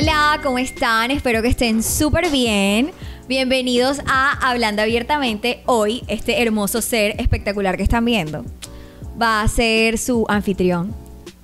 Hola, ¿cómo están? Espero que estén súper bien. Bienvenidos a Hablando Abiertamente. Hoy, este hermoso ser espectacular que están viendo va a ser su anfitrión.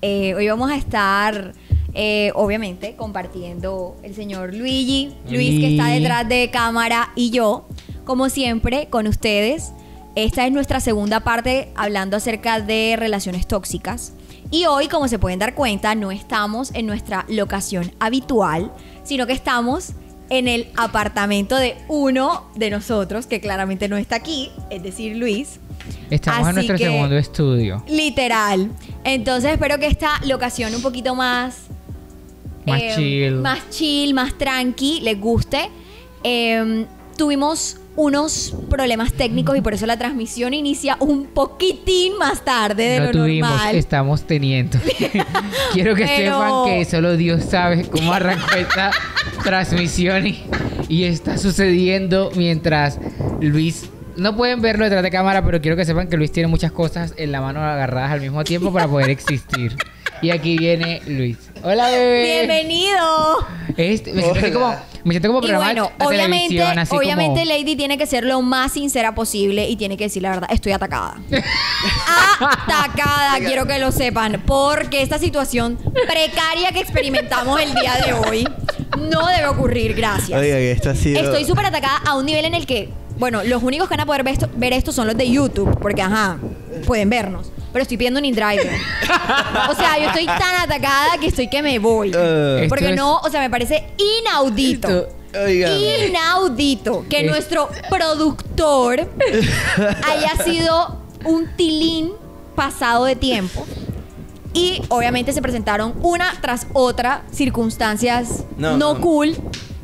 Eh, hoy vamos a estar, eh, obviamente, compartiendo el señor Luigi, Luis que está detrás de cámara y yo, como siempre, con ustedes. Esta es nuestra segunda parte hablando acerca de relaciones tóxicas. Y hoy, como se pueden dar cuenta, no estamos en nuestra locación habitual, sino que estamos en el apartamento de uno de nosotros, que claramente no está aquí, es decir, Luis. Estamos en nuestro que- segundo estudio. Literal. Entonces espero que esta locación un poquito más... Más eh, chill. Más chill, más tranqui, les guste. Eh, tuvimos unos problemas técnicos y por eso la transmisión inicia un poquitín más tarde de no lo tuvimos, normal. estamos teniendo. Quiero que Pero- sepan que solo Dios sabe cómo arrancó esta transmisión y, y está sucediendo mientras Luis. No pueden verlo detrás de cámara, pero quiero que sepan que Luis tiene muchas cosas en la mano agarradas al mismo tiempo para poder existir. Y aquí viene Luis. Hola, bebé. Bienvenido. Este- me, siento así como, me siento como Y programa bueno, de obviamente, televisión, así obviamente como... Lady tiene que ser lo más sincera posible y tiene que decir la verdad, estoy atacada. atacada, quiero que lo sepan, porque esta situación precaria que experimentamos el día de hoy no debe ocurrir, gracias. Oiga, que esto ha sido. Estoy súper atacada a un nivel en el que, bueno, los únicos que van a poder ver esto, ver esto son los de YouTube, porque ajá, pueden vernos. Pero estoy pidiendo un InDriver. o sea, yo estoy tan atacada que estoy que me voy. Porque es- no, o sea, me parece inaudito. Inaudito que Es- nuestro productor haya sido un tilín pasado de tiempo. Y obviamente se presentaron una tras otra circunstancias no, No, no. cool.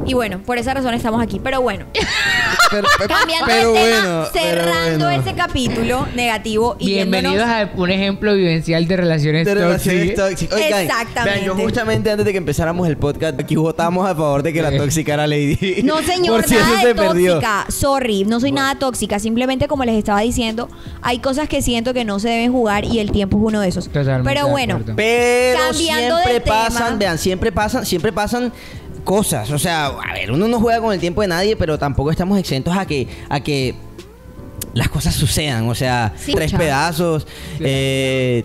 Y bueno, por esa razón estamos aquí. Pero bueno, Pero, cambiando pero de tema, bueno, cerrando bueno. ese capítulo negativo y Bienvenidos yéndonos- a un ejemplo vivencial de relaciones De relaciones tóxicas. Oigan, Exactamente. vean, yo justamente antes de que empezáramos el podcast, aquí votamos a favor de que la tóxica era Lady. No, señor, Por si nada eso de tóxica. Sorry, no soy nada tóxica. Simplemente, como les estaba diciendo, hay cosas que siento que no se deben jugar y el tiempo es uno de esos. Totalmente Pero de bueno. Pero Cambiando de siempre tema. pasan, vean, siempre pasan, siempre pasan cosas. O sea, a ver, uno no juega con el tiempo de nadie, pero tampoco estamos exentos a que, a que las cosas sucedan. O sea, Sí, tres pedazos. eh,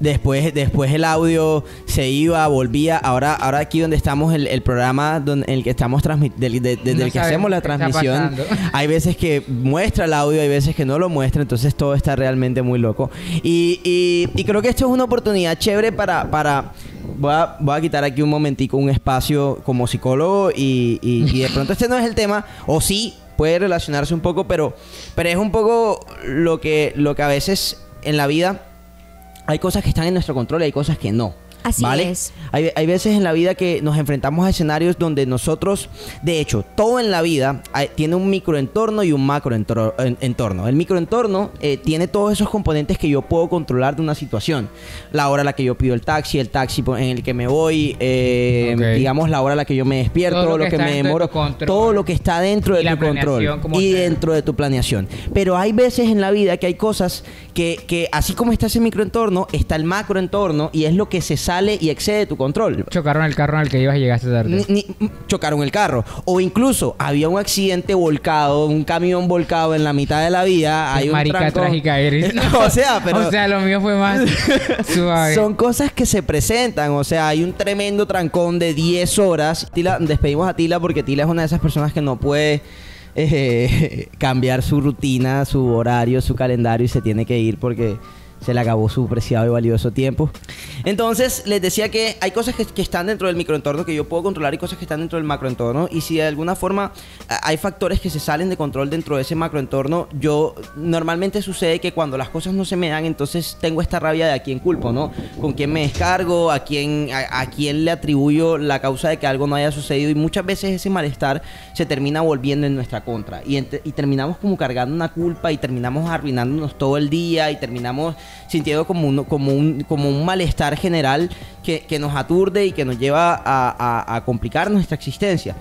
Después, después el audio se iba, volvía. Ahora, ahora aquí donde estamos, el, el programa donde, en el que estamos transmitiendo, desde No el que hacemos la transmisión, hay veces que muestra el audio, hay veces que no lo muestra, entonces todo está realmente muy loco. Y, y- y creo que esto es una oportunidad chévere para... para voy, a, voy a quitar aquí un momentico un espacio como psicólogo y, y- y de pronto este no es el tema, o sí, puede relacionarse un poco, pero, pero es un poco lo que, lo que a veces en la vida hay cosas que están en nuestro control y hay cosas que no. Así ¿vale? es. Hay, hay veces en la vida que nos enfrentamos a escenarios donde nosotros, de hecho, todo en la vida hay- tiene un microentorno y un macroentorno. El microentorno eh, tiene todos esos componentes que yo puedo controlar de una situación. La hora a la que yo pido el taxi, el taxi en el que me voy, eh, digamos la hora a la que yo me despierto, Todo lo lo, que me de demoro, control. todo lo que está dentro de tu control y dentro de tu planeación. Pero hay veces en la vida que hay cosas que, que así como está ese microentorno, está el macroentorno y es lo que se sale y excede tu control. Chocaron el carro en el que ibas y llegaste tarde. Ni- ni- chocaron el carro. O incluso había un accidente volcado, un camión volcado en la mitad de la vía. Hay un marica trancón. trágica eres. o sea, pero O sea, lo mío fue más suave. son cosas que se presentan. O sea, hay un tremendo trancón de 10 horas. Tila, despedimos a Tila porque Tila es una de esas personas que no puede eh, cambiar su rutina, su horario, su calendario y se tiene que ir porque se le acabó su preciado y valioso tiempo. Entonces, les decía que hay cosas que, están dentro del microentorno que yo puedo controlar y cosas que están dentro del macroentorno. Y si de alguna forma hay factores que se salen de control dentro de ese macroentorno, yo normalmente sucede que cuando las cosas no se me dan, entonces tengo esta rabia de a quién culpo, ¿no? Con quién me descargo, a quién, a, quién le atribuyo la causa de que algo no haya sucedido. Y muchas veces ese malestar se termina volviendo en nuestra contra. Y, y terminamos como cargando una culpa y terminamos arruinándonos todo el día y terminamos sintiendo como un, como un, como un malestar general que, que nos aturde y que nos lleva a, a- a complicar nuestra existencia.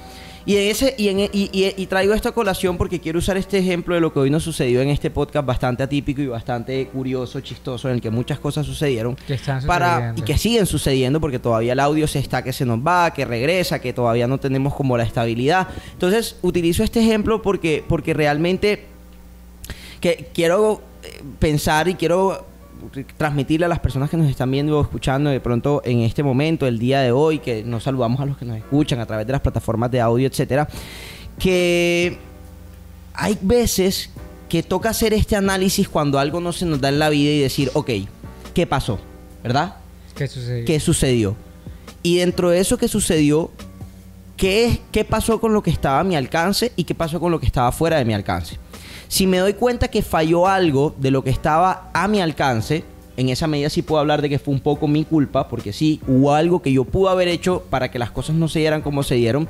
Y, en ese, y, en, y, y- y traigo esta colación porque quiero usar este ejemplo de lo que hoy nos sucedió en este podcast bastante atípico y bastante curioso, chistoso, en el que muchas cosas sucedieron. Que están para, y que siguen sucediendo porque todavía el audio se está que se nos va, que regresa, que todavía no tenemos como la estabilidad. Entonces utilizo este ejemplo porque, porque realmente que quiero eh, pensar y quiero transmitirle a las personas que nos están viendo o escuchando de pronto en este momento, el día de hoy, que nos saludamos a los que nos escuchan a través de las plataformas de audio, etcétera, que hay veces que toca hacer este análisis cuando algo no se nos da en la vida y decir, ok, ¿qué pasó? ¿Verdad? ¿Qué sucedió? ¿Qué sucedió? Y dentro de eso que sucedió, ¿qué, es- ¿qué pasó con lo que estaba a mi alcance y qué pasó con lo que estaba fuera de mi alcance? Si me doy cuenta que falló algo de lo que estaba a mi alcance, en esa medida sí puedo hablar de que fue un poco mi culpa, porque sí, hubo algo que yo pude haber hecho para que las cosas no se dieran como se dieron.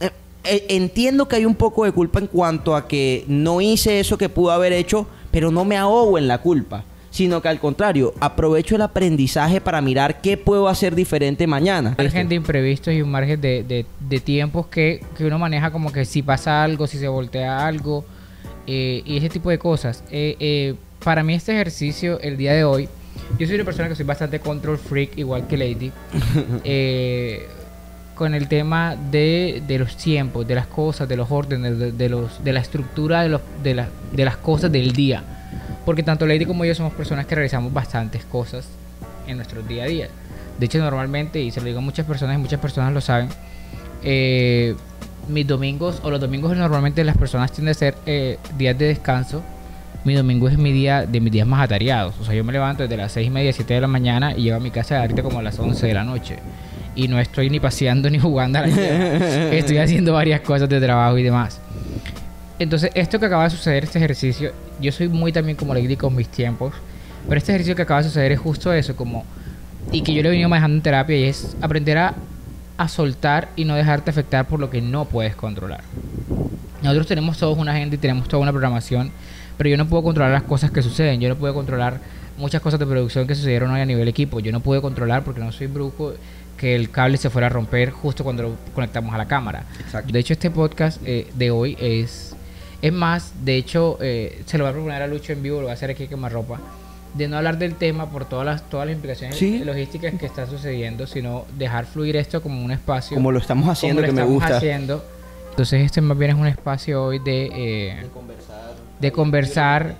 Eh, eh, entiendo que hay un poco de culpa en cuanto a que no hice eso que pude haber hecho, pero no me ahogo en la culpa, sino que al contrario, aprovecho el aprendizaje para mirar qué puedo hacer diferente mañana. Un margen imprevistos y un margen de, de- de tiempos que, que uno maneja como que si pasa algo, si se voltea algo eh, y ese tipo de cosas. Eh, eh, para mí este ejercicio el día de hoy, yo soy una persona que soy bastante control freak, igual que Lady, eh, con el tema de, de los tiempos, de las cosas, de los órdenes, de, de los, de la estructura de, los, de, la- de las cosas del día. Porque tanto Lady como yo somos personas que realizamos bastantes cosas en nuestro día a día. De hecho, normalmente, y se lo digo a muchas personas, y muchas personas lo saben, eh, mis domingos, o los domingos normalmente las personas tienden a ser eh, días de descanso. Mi domingo es mi día de mis días más atareados. O sea, yo me levanto desde las 6 y media, 7 de la mañana y llego a mi casa ahorita como a las 11 de la noche. Y no estoy ni paseando ni jugando a la. Estoy haciendo varias cosas de trabajo y demás. Entonces, esto que acaba de suceder, este ejercicio, yo soy muy también como Lady con mis tiempos, pero este ejercicio que acaba de suceder es justo eso, como, y que yo lo he venido manejando en terapia, y es aprender a, a soltar y no dejarte afectar por lo que no puedes controlar. Nosotros tenemos todos una agenda y tenemos toda una programación, pero yo no puedo controlar las cosas que suceden, yo no puedo controlar muchas cosas de producción que sucedieron hoy a nivel equipo, yo no puedo controlar porque no soy brujo que el cable se fuera a romper justo cuando lo conectamos a la cámara. Exacto. De hecho, este podcast eh, de hoy es, es más, de hecho, eh, se lo voy a proponer a Lucho en vivo, lo voy a hacer aquí en ropa de no hablar del tema por todas las, todas las implicaciones Sí. logísticas que están sucediendo, sino dejar fluir esto como un espacio. Como lo estamos haciendo, como lo que me estamos gusta. haciendo. Entonces, este más bien es un espacio hoy de, eh, de conversar,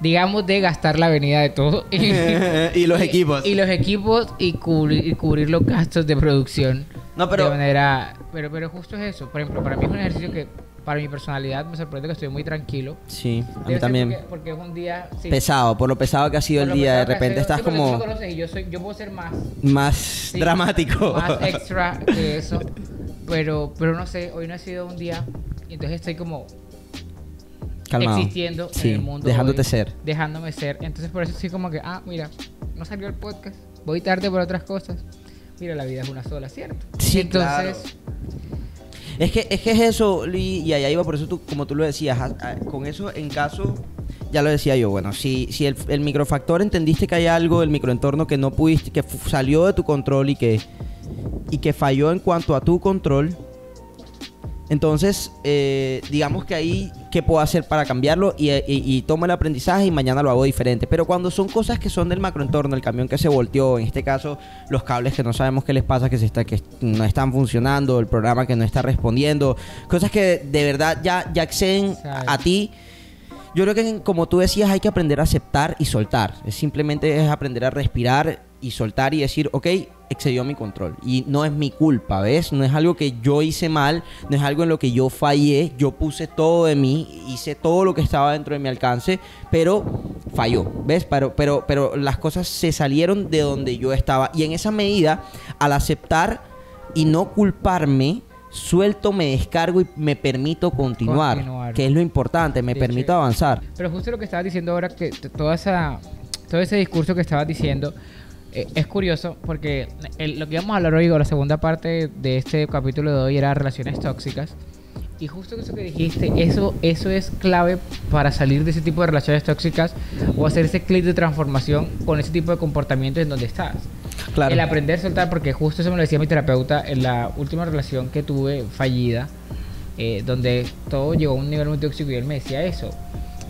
digamos, de gastar la venida de todo. y los equipos. Y los equipos y cubrir, y cubrir los gastos de producción. No, pero- De manera... Pero, pero justo es eso. Por ejemplo, para mí es un ejercicio que, para mi personalidad, me sorprende que estoy muy tranquilo. Sí, a mí también. Porque, porque es un día... sí, Pesado, por lo pesado que ha sido por el día, de repente estás Sí, porque tú como me conoces y yo, soy, yo puedo ser más... más sí, dramático. Más extra que eso. Pero, pero no sé, hoy no ha sido un día... y Entonces estoy como Calmado. existiendo en el mundo. dejándote hoy, ser. Dejándome ser. Entonces por eso estoy como que, ah, mira, no salió el podcast. Voy tarde por otras cosas. Mira, la vida es una sola, ¿cierto? Sí, Entonces, Es que, es que es eso, y allá iba, por eso tú, como tú lo decías, a- a- con eso en caso, ya lo decía yo, bueno, si, si el, el microfactor entendiste que hay algo del microentorno que no pudiste, que salió de tu control y que, y que falló en cuanto a tu control, entonces, eh, digamos que ahí, ¿qué puedo hacer para cambiarlo? Y, y- y tomo el aprendizaje y mañana lo hago diferente. Pero cuando son cosas que son del macroentorno, el camión que se volteó, en este caso, los cables que no sabemos qué les pasa, que, se está, que no están funcionando, el programa que no está respondiendo, cosas que de verdad ya, ya Sabe. a ti. Yo creo que como tú decías hay que aprender a aceptar y soltar. Es simplemente es aprender a respirar y soltar y decir, ok, excedió mi control. Y no es mi culpa, ¿ves? No es algo que yo hice mal, no es algo en lo que yo fallé. Yo puse todo de mí, hice todo lo que estaba dentro de mi alcance, pero falló, ¿ves? Pero, pero, pero las cosas se salieron de donde yo estaba. Y en esa medida, al aceptar y no culparme, suelto, me descargo y me permito continuar, Continuar. que es lo importante, me De permito hecho- avanzar. Pero justo lo que estabas diciendo ahora, que toda esa, todo ese discurso que estabas diciendo eh, es curioso porque el- lo que íbamos a hablar hoy, o la segunda parte de este capítulo de hoy, era relaciones tóxicas. Y justo eso que dijiste, eso, eso es clave para salir de ese tipo de relaciones tóxicas o hacer ese clic de transformación con ese tipo de comportamientos en donde estás. Claro. El aprender a soltar, porque justo eso me lo decía mi terapeuta en la última relación que tuve fallida, eh, donde todo llegó a un nivel muy tóxico y él me decía eso.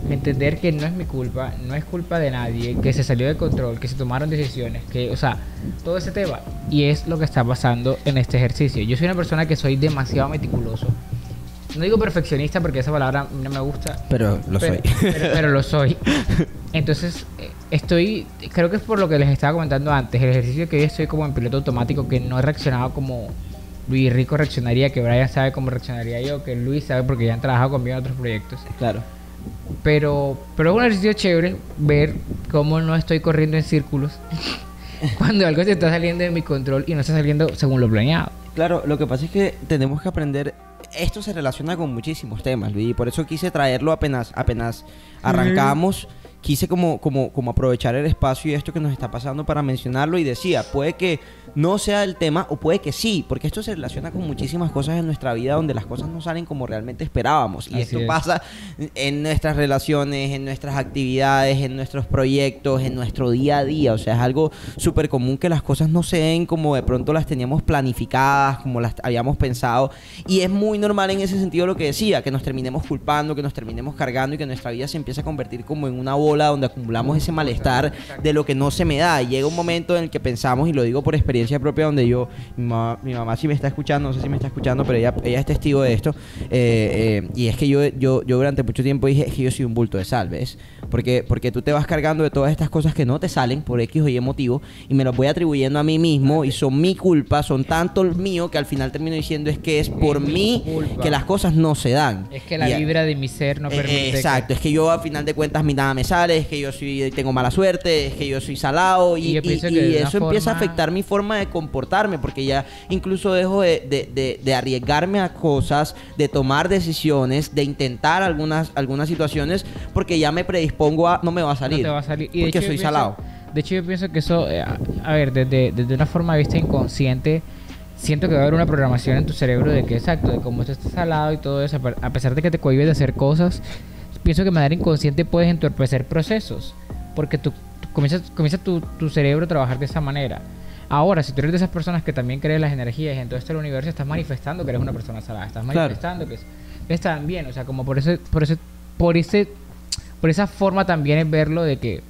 Entender que no es mi culpa, no es culpa de nadie, que se salió de control, que se tomaron decisiones, que, o sea, todo ese tema. Y es lo que está pasando en este ejercicio. Yo soy una persona que soy demasiado meticuloso. No digo perfeccionista porque esa palabra no me gusta, Pero lo pero, soy. pero- pero lo soy. Entonces, estoy, creo que es por lo que les estaba comentando antes, el ejercicio que hoy estoy como en piloto automático, que no he reaccionado como Luis Rico reaccionaría, que Brian sabe cómo reaccionaría yo, que Luis sabe porque ya han trabajado conmigo en otros proyectos. claro. Pero, pero es un ejercicio chévere ver cómo no estoy corriendo en círculos cuando algo se está saliendo de mi control y no está saliendo según lo planeado. Claro, lo que pasa es que tenemos que aprender. Esto se relaciona con muchísimos temas, Luis, y por eso quise traerlo apenas, apenas arrancamos. Quise como, como, como aprovechar el espacio y esto que nos está pasando para mencionarlo y decía, puede que no sea el tema o puede que sí, porque esto se relaciona con muchísimas cosas en nuestra vida donde las cosas no salen como realmente esperábamos. Y Así esto es. pasa en nuestras relaciones, en nuestras actividades, en nuestros proyectos, en nuestro día a día. O sea, es algo súper común que las cosas no se den como de pronto las teníamos planificadas, como las habíamos pensado. Y es muy normal en ese sentido lo que decía, que nos terminemos culpando, que nos terminemos cargando y que nuestra vida se empiece a convertir como en una bola donde acumulamos ese malestar de lo que no se me da. Y llega un momento en el que pensamos, y lo digo por experiencia propia, donde yo, mi mamá, mi mamá sí me está escuchando, no sé si me está escuchando, pero ella, ella es testigo de esto. eh, eh, y es que yo, yo, yo durante mucho tiempo dije, es que yo soy un bulto de sal, ¿ves? Porque, porque tú te vas cargando de todas estas cosas que no te salen por X o Y motivo y me los voy atribuyendo a mí mismo y son mi culpa, son tanto el mío que al final termino diciendo es que es por Es mí culpa. que las cosas no se dan. Es que la Y vibra de mi ser no eh, permite. que- Exacto, es que yo a final de cuentas mi nada me sale, es que yo soy, tengo mala suerte, es que yo soy salado y, Y eso empieza a afectar mi forma de comportarme porque ya incluso dejo de, de- de- de arriesgarme a cosas, de tomar decisiones, de intentar algunas, algunas situaciones porque ya me predispongo a no me va a salir. No te va a salir. Y porque hecho, soy pienso- salado. De hecho, yo pienso que eso, eh, a, a ver, desde, desde una forma de vista inconsciente, siento que va a haber una programación en tu cerebro de que, exacto, de cómo tú estás salado y todo eso, a pesar de que te cohibes de hacer cosas, pienso que de manera inconsciente puedes entorpecer procesos, porque tú, tú comienzas, comienza tu, tu cerebro a trabajar de esa manera. Ahora, si tú eres de esas personas que también crees las energías y en todo esto del universo, estás manifestando que eres una persona salada, estás Claro. manifestando que es- que están bien, o sea, como por eso, por ese, por ese, por esa forma también es verlo de que,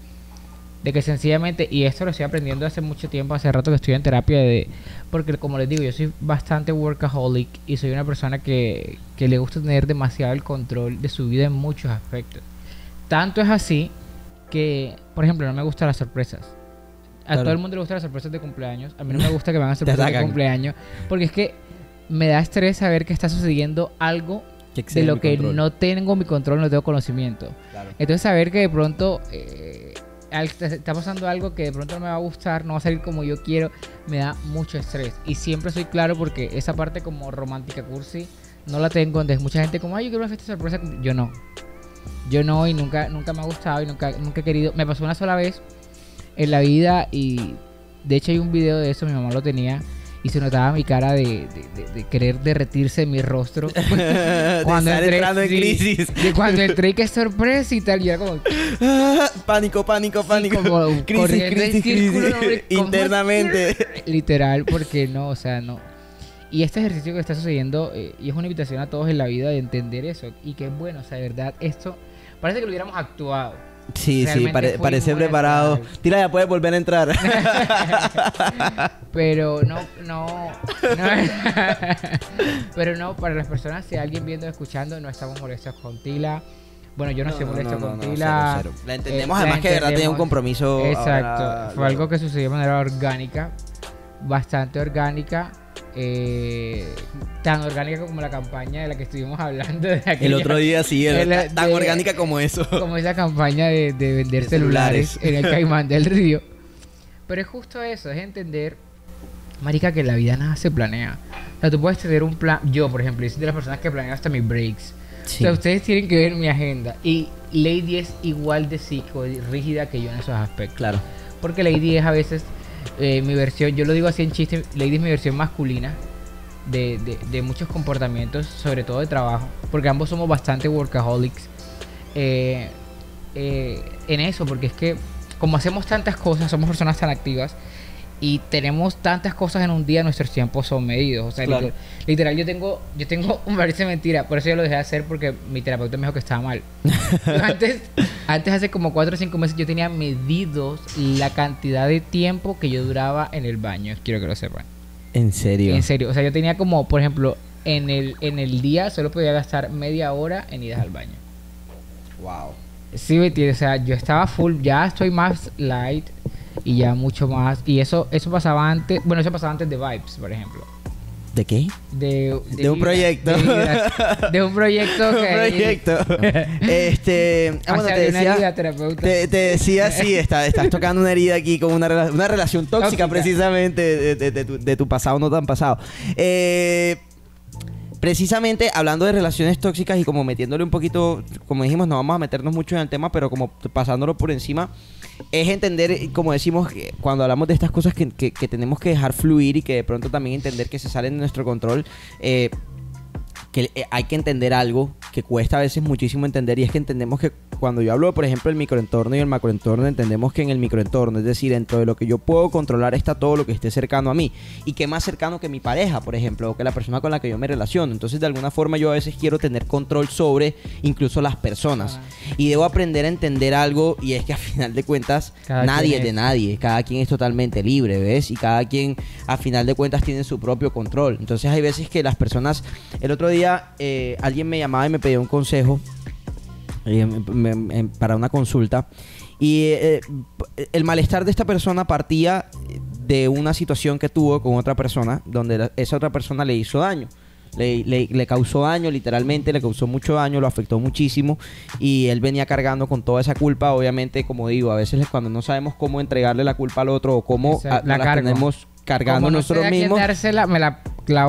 de que sencillamente, y esto lo estoy aprendiendo hace mucho tiempo, hace rato que estoy en terapia de, porque como les digo, yo soy bastante workaholic y soy una persona que, que le gusta tener demasiado el control de su vida en muchos aspectos. Tanto es así que, por ejemplo, no me gustan las sorpresas. A Claro. todo el mundo le gustan las sorpresas de cumpleaños. A mí no me gusta que me hagan sorpresas de cumpleaños. Porque es que me da estrés saber que está sucediendo algo de lo que control. no tengo mi control, no tengo conocimiento. Claro. Entonces saber que de pronto eh, está pasando algo que de pronto no me va a gustar, no va a salir como yo quiero, me da mucho estrés. Y siempre soy claro porque esa parte como romántica cursi no la tengo. Entonces mucha gente como, ay, yo quiero una fiesta sorpresa. Yo no. Yo no y nunca, nunca me ha gustado y nunca, nunca he querido. Me pasó una sola vez en la vida y de hecho hay un video de eso, mi mamá lo tenía y se notaba mi cara de, de- de- de querer derretirse en mi rostro. de estar entrando en sí, crisis. De cuando entré, qué sorpresa y tal. Y era como, pánico, pánico, pánico. como crisis, corriendo en crisis, círculo, crisis. hombre, ¿cómo Internamente. literal, porque no, o sea, no. Y este ejercicio que está sucediendo, eh, y es una invitación a todos en la vida de entender eso. Y que es bueno, o sea, de verdad, esto parece que lo hubiéramos actuado. Sí, sí, pare- parece preparado. Tira, ya puedes volver a entrar. Pero no, no, no. pero no, para las personas, si alguien viendo o escuchando, no estamos molestos con Tila. Bueno, yo no, estoy molesto con Tila. cero, cero. La Eh, entendemos, la además que de verdad tenía un compromiso. Exacto, ahora- fue algo que sucedió de manera orgánica, bastante orgánica, eh, tan orgánica como la campaña de la que estuvimos hablando de El aquella- otro día sí, era el- tan de- orgánica como eso. como esa campaña de, de vender De celulares, celulares. en el Caimán del Río. Pero es justo eso, es entender, marica, que la vida nada se planea. O sea, tú puedes tener un plan, yo por ejemplo, soy de las personas que planeo hasta mis breaks. Sí. O sea, ustedes tienen que ver mi agenda. Y Lady es igual de psico, rígida que yo en esos aspectos. Claro. Porque Lady es a veces eh, mi versión, yo lo digo así en chiste, Lady es mi versión masculina de, de- muchos comportamientos, sobre todo de trabajo, porque ambos somos bastante workaholics. Eh, eh, en eso, porque es que como hacemos tantas cosas, somos personas tan activas y tenemos tantas cosas en un día, nuestros tiempos son medidos. O sea, Claro. literal, literal, yo tengo, yo tengo, me parece mentira, por eso yo lo dejé de hacer porque mi terapeuta me dijo que estaba mal. Antes, antes hace como 4 o 5 meses yo tenía medidos la cantidad de tiempo que yo duraba en el baño, quiero que lo sepan. En serio. En serio, o sea, yo tenía como, por ejemplo, en el, en el día solo podía gastar media hora en idas al baño. Wow. Sí, me o sea, yo estaba full, ya estoy más light y ya mucho más. Y eso eso pasaba antes, bueno, eso pasaba antes de Vibes, por ejemplo. ¿De qué? De, De un proyecto. De, un proyecto Un que... proyecto. este. ah, O bueno, sea, te una decía. herida terapeuta. Te, te decía, sí, está- estás tocando una herida aquí con una, rela- una relación tóxica, Tóxica. precisamente de tu pasado no tan pasado. Eh, precisamente hablando de relaciones tóxicas y como metiéndole un poquito, como dijimos, no vamos a meternos mucho en el tema, pero como pasándolo por encima, es entender, como decimos, cuando hablamos de estas cosas que, que- que tenemos que dejar fluir y que de pronto también entender que se salen de nuestro control. eh, que eh, hay que entender algo que cuesta a veces muchísimo entender y es que entendemos que cuando yo hablo, por ejemplo, del microentorno y el macroentorno, entendemos que en el microentorno, es decir, dentro de lo que yo puedo controlar está todo lo que esté cercano a mí y que más cercano que mi pareja, por ejemplo, o que la persona con la que yo me relaciono. Entonces, de alguna forma yo a veces quiero tener control sobre incluso las personas y debo aprender a entender algo y es que a final de cuentas Cada nadie es de nadie, cada quien es totalmente libre, ¿ves? Y cada quien a final de cuentas tiene su propio control. Entonces hay veces que las personas, el otro día eh, alguien me llamaba y me pedía un consejo eh, me- me- para una consulta y eh, eh, el malestar de esta persona partía de una situación que tuvo con otra persona donde la- esa otra persona le hizo daño. Le, le- le causó daño, literalmente, le causó mucho daño, lo afectó muchísimo y él venía cargando con toda esa culpa. Obviamente, como digo, a veces cuando no sabemos cómo entregarle la culpa al otro o cómo la tenemos cargando Como no nosotros mismos. dársela, me la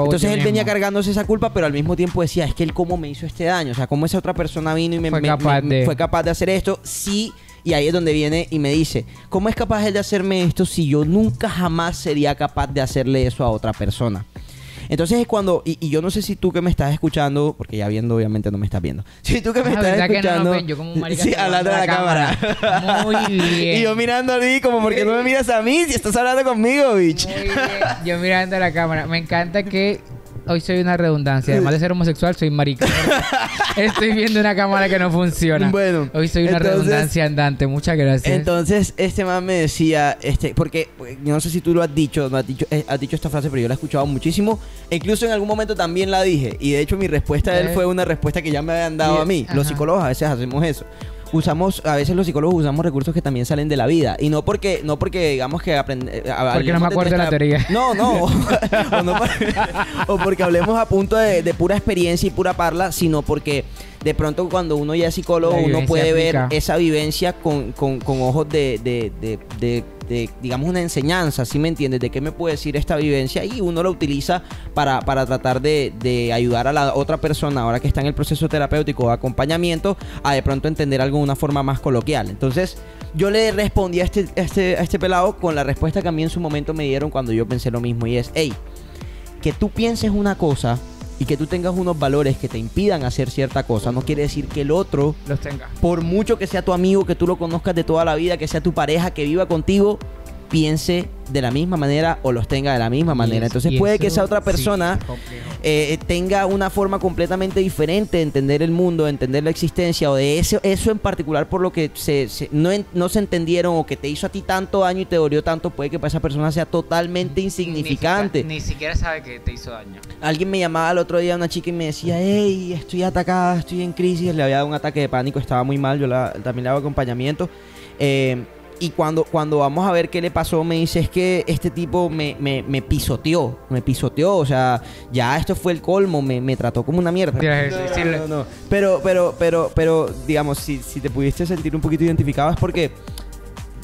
Entonces él venía mismo. cargándose esa culpa, pero al mismo tiempo decía, es que él cómo me hizo este daño, o sea, cómo esa otra persona vino y me, Fue me- capaz me- de- fue capaz de hacer esto, sí, y ahí es donde viene y me dice, ¿cómo es capaz él de hacerme esto si yo nunca jamás sería capaz de hacerle eso a otra persona? Entonces es cuando, y, y yo no sé si tú que me estás escuchando, porque ya viendo obviamente no me estás viendo, si tú que me estás ¿verdad que no escuchando, ven? Yo como un sí, hablando a la la cámara. cámara. Muy bien. y yo mirando a ti como, ¿por qué no me miras a mí si estás hablando conmigo, bitch? Muy bien. Yo mirando a la cámara. Me encanta que hoy soy una redundancia. Además de ser homosexual, soy marica. Estoy viendo una cámara que no funciona. Bueno, hoy soy una entonces- redundancia andante. Muchas gracias. Entonces, este man me decía, este, porque yo no sé si tú lo has dicho, no has dicho, eh, has dicho esta frase, pero yo la he escuchado muchísimo. E incluso en algún momento también la dije. Y de hecho, mi respuesta de él fue una respuesta que ya me habían dado a mí. Los psicólogos a veces hacemos eso. Usamos, a veces los psicólogos usamos recursos que también salen de la vida. Y no porque, no porque digamos que aprender. Porque no me acuerdo de la teoría. No, no. o, no por- o porque hablemos a punto de, de pura experiencia y pura parla, sino porque de pronto cuando uno ya es psicólogo, uno puede ver esa vivencia con, con- con ojos de, de- de- de- de, digamos, una enseñanza, ¿sí me entiendes? De qué me puede decir esta vivencia y uno la utiliza para, para tratar de, de ayudar a la otra persona, ahora que está en el proceso terapéutico de acompañamiento, a de pronto entender algo de una forma más coloquial. Entonces, yo le respondí a este, a este, a este pelado con la respuesta que a mí en su momento me dieron cuando yo pensé lo mismo y es, hey, que tú pienses una cosa y que tú tengas unos valores que te impidan hacer cierta cosa, no quiere decir que el otro Los tenga. por mucho que sea tu amigo, que tú lo conozcas de toda la vida, que sea tu pareja, que viva contigo, piense de la misma manera o los tenga de la misma manera. Eso- Entonces puede que esa otra persona complejo. eh, tenga una forma completamente diferente de entender el mundo, de entender la existencia o de eso, eso en particular por lo que se, se- no, no se entendieron o que te hizo a ti tanto daño y te dolió tanto, puede que para esa persona sea totalmente insignificante. Ni siquiera sabe que te hizo daño. Alguien me llamaba el otro día, una chica, y me decía, hey, estoy atacada, estoy en crisis, le había dado un ataque de pánico, estaba muy mal, yo la- también le hago acompañamiento. Eh, y cuando, cuando vamos a ver qué le pasó, me dice, es que este tipo me, me, me pisoteó, me pisoteó, o sea, ya esto fue el colmo, me, me trató como una mierda. No, no, no. Pero, pero, pero, pero, digamos, si, si te pudiste sentir un poquito identificado es porque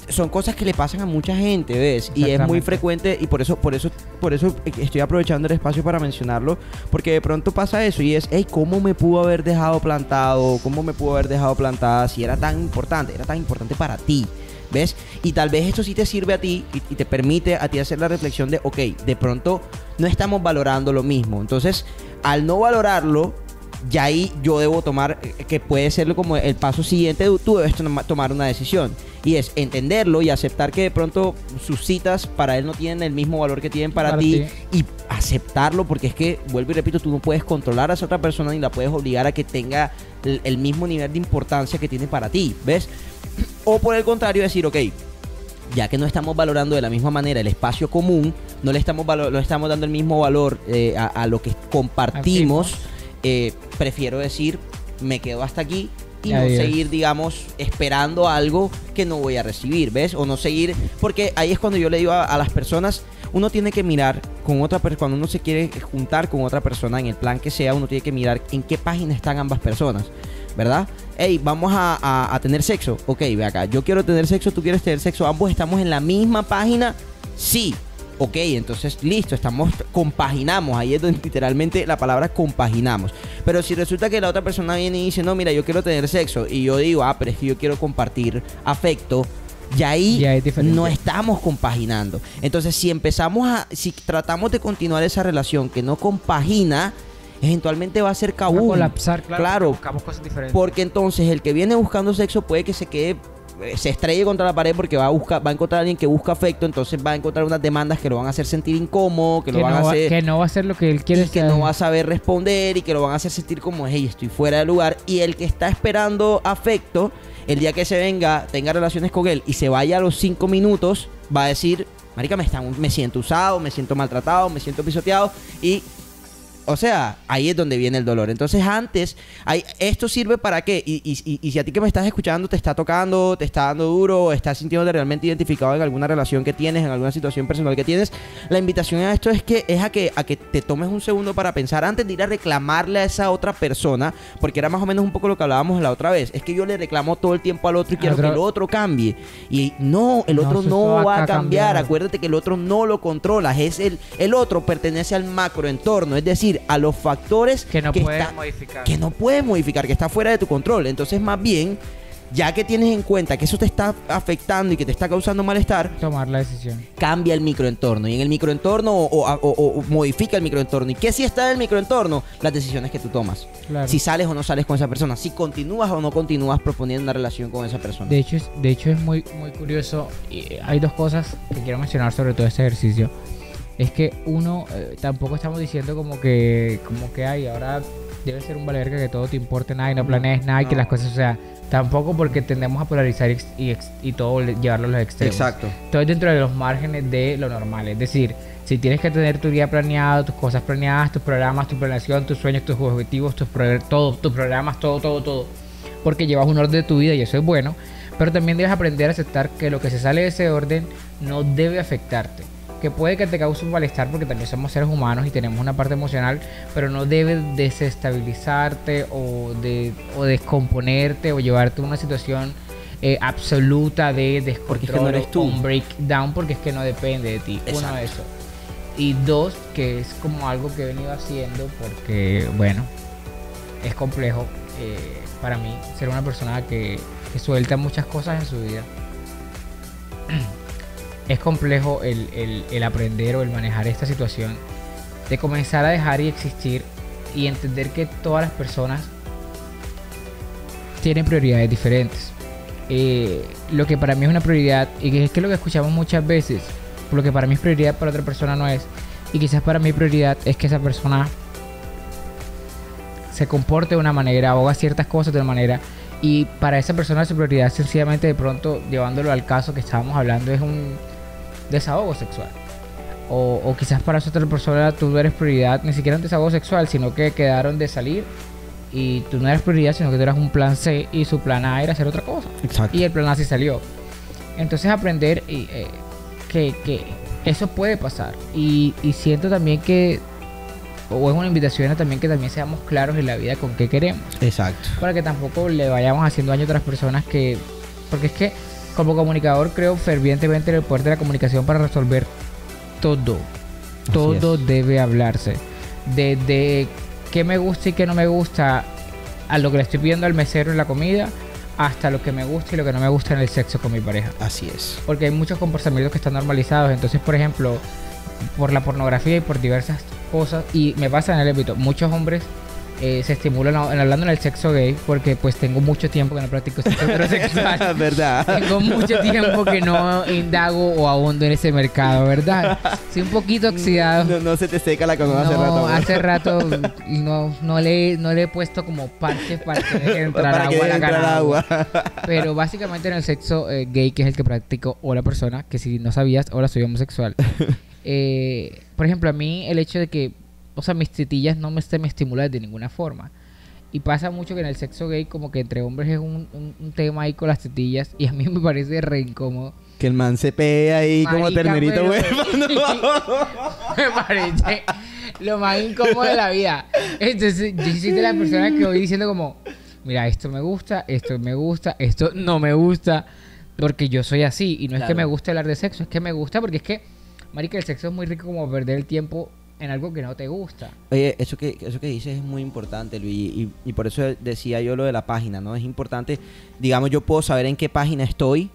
son cosas que le pasan a mucha gente, ¿ves? Y es muy frecuente y por eso, por eso, por eso estoy aprovechando el espacio para mencionarlo, porque de pronto pasa eso y es, hey, ¿cómo me pudo haber dejado plantado? ¿Cómo me pudo haber dejado plantada si era tan importante? Era tan importante para ti. ¿Ves? Y tal vez esto sí te sirve a ti y, y te permite a ti hacer la reflexión de, ok, de pronto no estamos valorando lo mismo. Entonces, al no valorarlo, ya ahí yo debo tomar, eh, que puede ser como el paso siguiente, tú debes toma- tomar una decisión. Y es entenderlo y aceptar que de pronto sus citas para él no tienen el mismo valor que tienen para, Para ti, ti. y aceptarlo porque es que, vuelvo y repito, tú no puedes controlar a esa otra persona ni la puedes obligar a que tenga el, el mismo nivel de importancia que tiene para ti, ¿ves? O por el contrario, decir, ok, ya que no estamos valorando de la misma manera el espacio común, no le estamos, no estamos dando el mismo valor eh, a, a lo que compartimos, eh, prefiero decir, me quedo hasta aquí y no seguir, digamos, esperando algo que no voy a recibir, ¿ves? O no seguir, porque ahí es cuando yo le digo a, a las personas, uno tiene que mirar con otra persona, cuando uno se quiere juntar con otra persona en el plan que sea, uno tiene que mirar en qué página están ambas personas, ¿verdad? Hey, vamos a, a- a tener sexo. Ok, ve acá, yo quiero tener sexo, tú quieres tener sexo, ambos estamos en la misma página, sí. Ok, entonces listo, estamos, compaginamos, ahí es donde literalmente la palabra compaginamos. Pero si resulta que la otra persona viene y dice, no, mira, yo quiero tener sexo, y yo digo, ah, pero es que yo quiero compartir afecto, ya ahí Ya es diferente. no estamos compaginando. Entonces, si empezamos a, si tratamos de continuar esa relación que no compagina, eventualmente va a ser cabú. colapsar, claro. Claro, cosas diferentes. porque entonces el que viene buscando sexo puede que se quede se estrelle contra la pared porque va a buscar va a encontrar a alguien que busca afecto entonces va a encontrar unas demandas que lo van a hacer sentir incómodo que, lo van no a va, hacer que no va a ser lo que él quiere y que no va a saber responder y que lo van a hacer sentir como hey estoy fuera de lugar y el que está esperando afecto el día que se venga tenga relaciones con él y se vaya a los cinco minutos va a decir marica me están me siento usado me siento maltratado me siento pisoteado y o sea, ahí es donde viene el dolor. Entonces, antes, hay, ¿esto sirve para qué? Y, y- y- si a ti que me estás escuchando te está tocando, te está dando duro, o estás sintiéndote realmente identificado en alguna relación que tienes, en alguna situación personal que tienes, la invitación a esto es que es a que, a que te tomes un segundo para pensar antes de ir a reclamarle a esa otra persona, porque era más o menos un poco lo que hablábamos la otra vez. Es que yo le reclamo todo el tiempo al otro y quiero otro- que el otro cambie. Y no, el otro no va a cambiar. Acuérdate que el otro no lo controlas. Es el, el otro pertenece al macroentorno, es decir, a los factores que no puede está- modificar. que no puedes modificar, que está fuera de tu control. Entonces, más bien, ya que tienes en cuenta que eso te está afectando y que te está causando malestar, tomar la decisión. cambia el microentorno. Y en el microentorno o, o- o- o modifica el microentorno. ¿Y qué si está en el microentorno? Las decisiones que tú tomas. Claro. Si sales o no sales con esa persona. Si continúas o no continúas proponiendo una relación con esa persona. De hecho, es, de hecho es muy, muy curioso. Y eh, hay dos cosas que quiero mencionar sobre todo este ejercicio. Es que uno, eh, tampoco estamos diciendo como que, como que hay, ahora debe ser un valerga que todo te importe nada y no planees nada y que las cosas, o sea, tampoco porque tendemos a polarizar y, y, todo le- llevarlo a los extremos. Exacto. Todo es dentro de los márgenes de lo normal. Es decir, si tienes que tener tu día planeado, tus cosas planeadas, tus programas, tu planeación, tus sueños, tus objetivos, tus pro- todo, tus programas, todo, todo, todo. Porque llevas un orden de tu vida y eso es bueno. Pero también debes aprender a aceptar que lo que se sale de ese orden no debe afectarte. Que puede que te cause un malestar porque también somos seres humanos y tenemos una parte emocional, pero no debe desestabilizarte o, de, o descomponerte o llevarte a una situación eh, absoluta de descontrol Porque es que no eres tú. un breakdown porque es que no depende de ti. Uno Exacto. eso. Y dos, que es como algo que he venido haciendo porque, bueno, es complejo eh, para mí ser una persona que, que suelta muchas cosas en su vida. Es complejo el, el- el aprender o el manejar esta situación de comenzar a dejar y existir y entender que todas las personas tienen prioridades diferentes. Eh, lo que para mí es una prioridad y que es que lo que escuchamos muchas veces, lo que para mí es prioridad para otra persona no es. Y quizás para mí prioridad es que esa persona se comporte de una manera o haga ciertas cosas de una manera. Y para esa persona su prioridad sencillamente de pronto, llevándolo al caso que estábamos hablando, es un desahogo sexual. O, o quizás para esa otra persona tú no eres prioridad, ni siquiera un desahogo sexual, sino que quedaron de salir y tú no eres prioridad, sino que tú eras un plan C y su plan A era hacer otra cosa. Exacto. Y el plan A sí salió. Entonces aprender y, eh, que, que eso puede pasar. Y, y siento también que, o es una invitación a también que también seamos claros en la vida con qué queremos. Exacto. Para que tampoco le vayamos haciendo daño a otras personas que... Porque es que como comunicador creo fervientemente en el poder de la comunicación para resolver todo. Así Todo es. debe hablarse. Desde qué me gusta y qué no me gusta a lo que le estoy pidiendo al mesero en la comida hasta lo que me gusta y lo que no me gusta en el sexo con mi pareja. Así es. Porque hay muchos comportamientos que están normalizados. Entonces, por ejemplo, por la pornografía y por diversas cosas, y me pasa en el ámbito, muchos hombres eh, se estimula en- hablando en el sexo gay, porque pues tengo mucho tiempo que no practico sexo heterosexual. ¿Verdad? Tengo mucho tiempo que no indago o ahondo en ese mercado, ¿verdad? Soy un poquito oxidado. No, no se te seca la canoa hace rato. No, amor. hace rato no, no, le, no le he puesto como parches para que deje entrar Para que agua a la entrar agua. Pero básicamente en el sexo eh, gay, que es el que practico, o la persona, que si no sabías, ahora soy homosexual. Eh, por ejemplo, a mí el hecho de que, o sea, mis tetillas no me, se me estimulan de ninguna forma. Y pasa mucho que en el sexo gay, como que entre hombres es un, un- un tema ahí con las tetillas, y a mí me parece re incómodo. Que el man se pee ahí como Marica, ternerito pero- huérfano. me parece lo más incómodo de la vida. Entonces, yo soy de la persona que voy diciendo como, mira, esto me gusta, esto me gusta, esto no me gusta, porque yo soy así. Y no es que Claro. me guste hablar de sexo, es que me gusta porque es que, marica, el sexo es muy rico como perder el tiempo en algo que no te gusta. Oye, eso que, eso que dices es muy importante, Luis, y, y por eso decía yo lo de la página, ¿no? Es importante, digamos, yo puedo saber en qué página estoy,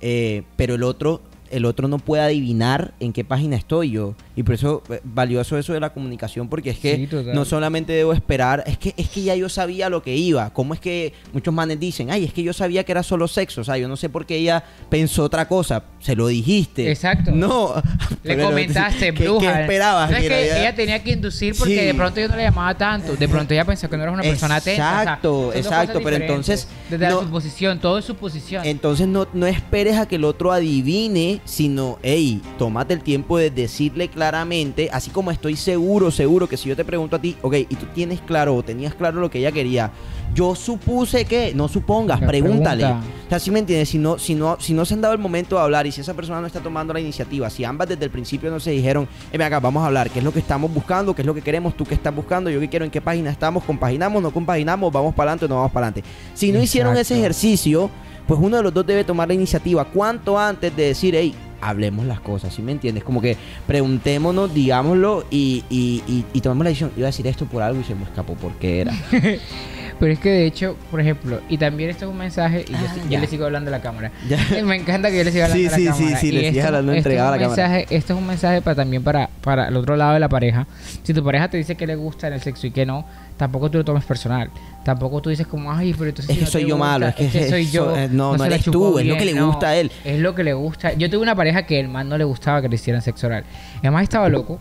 eh, pero el otro, el otro no puede adivinar en qué página estoy yo. Y por eso eh, valioso eso de la comunicación, porque es que Sí, no solamente debo esperar, es que, es que ya yo sabía lo que iba. ¿Cómo es que muchos manes dicen, ay, es que yo sabía que era solo sexo? O sea, yo no sé por qué ella pensó otra cosa. Se lo dijiste. Exacto. No. Le Pero, comentaste, ¿qué- bruja. ¿Qué esperabas? No, es Que ella tenía que inducir porque Sí. de pronto yo no le llamaba tanto. De pronto ella pensó que no eras una persona atenta. o sea, Exacto, exacto, pero entonces, Desde no- la suposición, todo es suposición. Entonces no, no esperes a que el otro adivine, sino, hey, tómate el tiempo de decirle claramente, así como estoy seguro, seguro que si yo te pregunto a ti, ok, y tú tienes claro o tenías claro lo que ella quería, yo supuse que, no supongas, pregúntale. pregunta. O sea, si me entiendes, si no, si, no, si no se han dado el momento de hablar y si esa persona no está tomando la iniciativa, si ambas desde el principio no se dijeron, eh, acá, vamos a hablar, qué es lo que estamos buscando, qué es lo que queremos, tú qué estás buscando, yo qué quiero, en qué página estamos, compaginamos, no compaginamos, vamos para adelante o no vamos para adelante. Si no hicieron ese ejercicio, pues uno de los dos debe tomar la iniciativa cuanto antes de decir, hey, hablemos las cosas, ¿sí me entiendes? Como que preguntémonos, digámoslo y, y, y, tomemos la decisión. Iba a decir esto por algo y se me escapó porque era. Pero es que de hecho, por ejemplo, y también esto es un mensaje, y yo, Ah, sí- yo le sigo hablando a la cámara. Me encanta que yo le siga hablando Sí, a la sí, sí, cámara. sí, Y le sigues esto- hablando es entregado a la cámara. mensaje, Esto es un mensaje para también para, para el otro lado de la pareja. Si tu pareja te dice que le gusta en el sexo y que no, tampoco tú lo tomes personal. Tampoco tú dices como, ay, pero entonces Es si que no soy yo gusta, malo, es que soy eso- yo. eh, no, no la eres tú, es lo que le no, gusta a él. Es lo que le gusta. Yo tuve una pareja que el man no le gustaba que le hicieran sexo oral. Además estaba loco.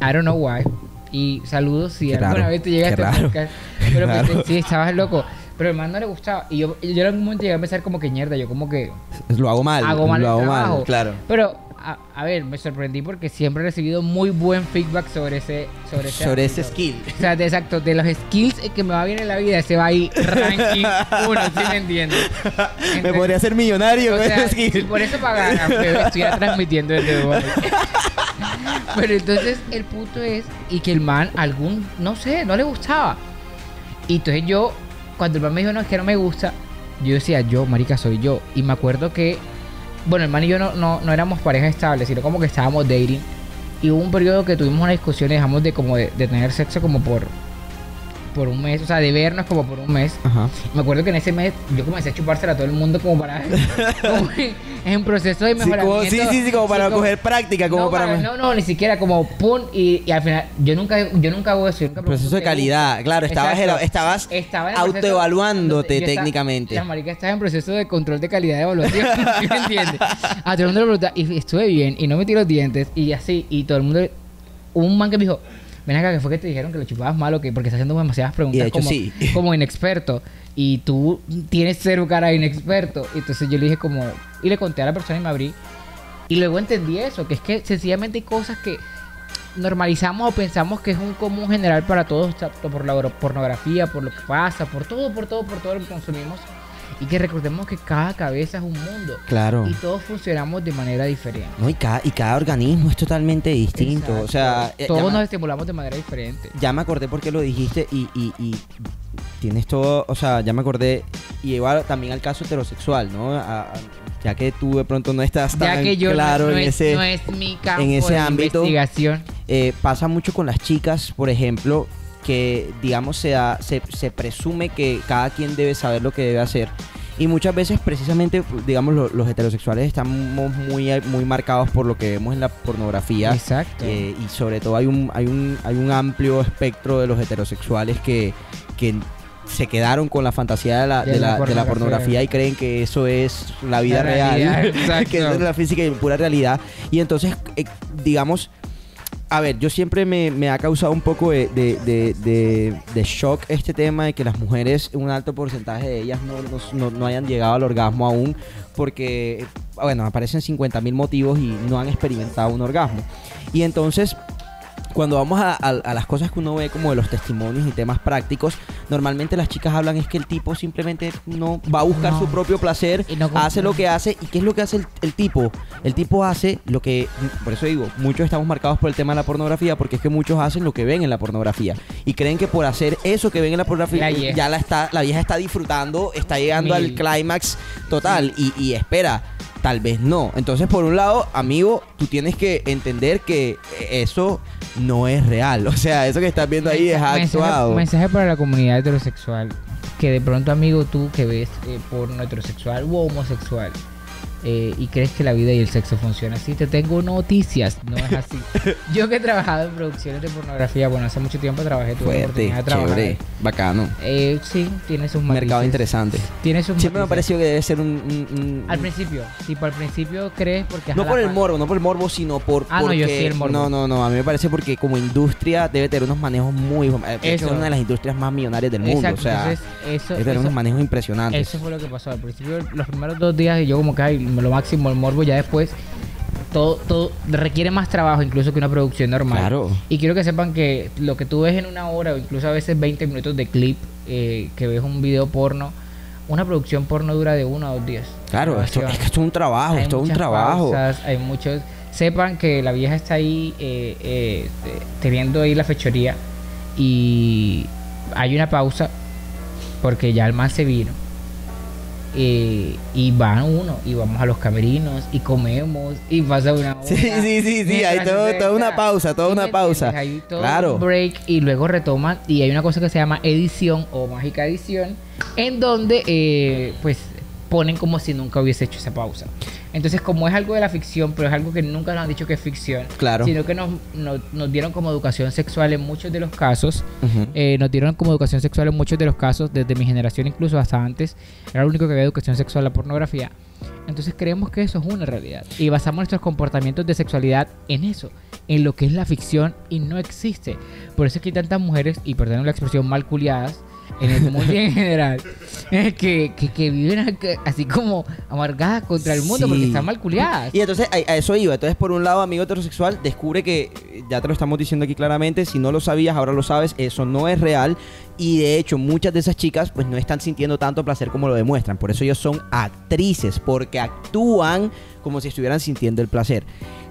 I don't know why. Y saludos si Qué alguna raro, vez te llega qué este raro, podcast. Pero raro. sí, estabas loco. Pero el man no le gustaba. Y yo, yo en algún momento llegué a pensar como que mierda. Yo como que Lo hago mal. hago mal lo el hago trabajo. mal, claro. Pero, a, a ver, me sorprendí porque siempre he recibido muy buen feedback sobre ese sobre ese, Sobre ese skill. O sea, de, exacto, de los skills que me va bien en la vida, ese va ahí ranking uno, ¿sí me entiendes? Me Entonces, podría hacer millonario o con ese si skill. por eso pagaran, pero estuviera transmitiendo desde Dubái. Pero entonces el punto es, y que el man, algún, no sé, no le gustaba. Y entonces yo, cuando el man me dijo, no, es que no me gusta, yo decía, yo, marica, soy yo. Y me acuerdo que, bueno, el man y yo no, no, no éramos pareja estable, sino como que estábamos dating. Y hubo un periodo que tuvimos una discusión y dejamos de como de, de tener sexo como por por un mes, o sea, de vernos como por un mes. Ajá. Me acuerdo que en ese mes yo comencé a chupársela a todo el mundo como para... como en, en proceso de Sí, como- mejoramiento. sí, sí, sí, como para coger práctica, como no, para... No, no, ni siquiera como pum y, y al final... Yo nunca, yo nunca hago eso. Yo nunca Proceso de calidad, claro, estabas, Exacto. estabas Estaba el autoevaluándote yo estaba- técnicamente. La marica estaba en proceso de control de calidad de evaluación. ¿sí ¿Me entiendes? A todo el mundo le preguntaba, y estuve bien, y no metí los dientes, y así, y todo el mundo. Un man que me dijo, ven acá, que fue que te dijeron que lo chupabas mal o que porque estás haciendo demasiadas preguntas Y de hecho, como, sí. como inexperto. Y tú tienes cero cara de inexperto. Y entonces yo le dije como, y le conté a la persona y me abrí. Y luego entendí eso, que es que sencillamente hay cosas que normalizamos o pensamos que es un común general para todos, por la pornografía, por lo que pasa, por todo, por todo, por todo lo que consumimos. Y que recordemos que cada cabeza es un mundo. Claro. Y todos funcionamos de manera diferente. No, y cada, y cada organismo es totalmente distinto. O sea, eh, todos ya, nos me, estimulamos de manera diferente. ya me acordé porque lo dijiste y, y, y tienes todo, o sea, ya me acordé. Y igual también al caso heterosexual, ¿no? A- a- ya que tú de pronto no estás Ya tan que yo no- claro no, en es, ese... no es mi campo en ese de ámbito. investigación. Eh, pasa mucho con las chicas, por ejemplo, que digamos se, da- se, se presume que cada quien debe saber lo que debe hacer. Y muchas veces, precisamente, digamos, lo- los heterosexuales estamos muy, muy marcados por lo que vemos en la pornografía. Exacto. Eh, y sobre todo hay un, hay un, hay un amplio espectro de los heterosexuales que, que se quedaron con la fantasía de la, De la de la pornografía. y creen que eso es la vida La real, realidad, exacto. que eso es la física y pura realidad. Y entonces, eh, digamos, a ver, yo siempre me, ha causado un poco de, de- de- de- shock este tema de que las mujeres, un alto porcentaje de ellas no, no- hayan llegado al orgasmo aún, porque, eh, bueno, aparecen 50 mil motivos y no han experimentado un orgasmo. Y entonces, cuando vamos a, a- a las cosas que uno ve como de los testimonios y temas prácticos, normalmente las chicas hablan es que el tipo simplemente no va a buscar No. su propio placer, no hace lo que hace. ¿Y qué es lo que hace el, el tipo? El tipo hace lo que, por eso digo, muchos estamos marcados por el tema de la pornografía, porque es que muchos hacen lo que ven en la pornografía. Y creen que por hacer eso que ven en la pornografía, La ya la, está, la vieja está disfrutando, está llegando al clímax total. Y, y espera, tal vez no. Entonces, por un lado, amigo, tú tienes que entender que eso no es real. O sea, eso que estás viendo ahí es Mensaje- actuado. Mensaje para la comunidad heterosexual. Que de pronto, amigo, tú que ves eh, porno heterosexual u homosexual eh, y crees que la vida y el sexo funcionan así, te tengo noticias. No es así. Yo que he trabajado en producciones de pornografía, bueno, hace mucho tiempo trabajé, tuve Fuerte, oportunidad de trabajar. chévere, bacano. Eh, sí, tiene sus Mercado matices. interesante. Tiene sus Siempre me ha parecido que debe ser un... un- un- Al principio, tipo, al principio crees porque... No por el morbo, no por el morbo, sino por Ah, no, porque yo sí el morbo. no, no, no, a mí me parece porque como industria debe tener unos manejos muy eh, es una de las industrias más millonarias del mundo, Exacto, o sea, entonces, eso, debe tener eso- unos manejos impresionantes. Eso fue lo que pasó. Al principio, los primeros dos días, yo como que lo máximo, el morbo, ya después todo, todo requiere más trabajo incluso que una producción normal. Claro. Y quiero que sepan que lo que tú ves en una hora o incluso a veces 20 minutos de clip, eh, que ves un video porno, una producción porno dura de uno a dos días. Claro, esto, es que esto es un trabajo, Hay esto es un trabajo. pausas, hay muchos. Sepan que la vieja está ahí eh, eh, teniendo ahí la fechoría y hay una pausa porque ya el man se vino. Eh, y van uno y vamos a los camerinos y comemos y pasa una hora. Sí, sí, sí, sí, hay todo- toda una pausa, toda ¿sí una pausa. entiendes? Hay todo Claro. un break y luego retoman y hay una cosa que se llama edición o mágica edición en donde eh, pues ponen como si nunca hubiese hecho esa pausa. Entonces como es algo de la ficción, pero es algo que nunca nos han dicho que es ficción, Claro. sino que nos, nos, nos dieron como educación sexual en muchos de los casos, eh, nos dieron como educación sexual en muchos de los casos, desde mi generación incluso hasta antes, era lo único que había educación sexual la pornografía. Entonces creemos que eso es una realidad y basamos nuestros comportamientos de sexualidad en eso, en lo que es la ficción y no existe. Por eso es que hay tantas mujeres, y perdón la expresión, mal culiadas en el mundo en general, que, que, que viven así como amargadas contra el mundo porque están mal culiadas. Y entonces a, a eso iba. Entonces, por un lado, amigo heterosexual, descubre que, eh, ya te lo estamos diciendo aquí claramente, si no lo sabías, ahora lo sabes, eso no es real. Y de hecho, muchas de esas chicas pues no están sintiendo tanto placer como lo demuestran. Por eso ellos son actrices, porque actúan como si estuvieran sintiendo el placer.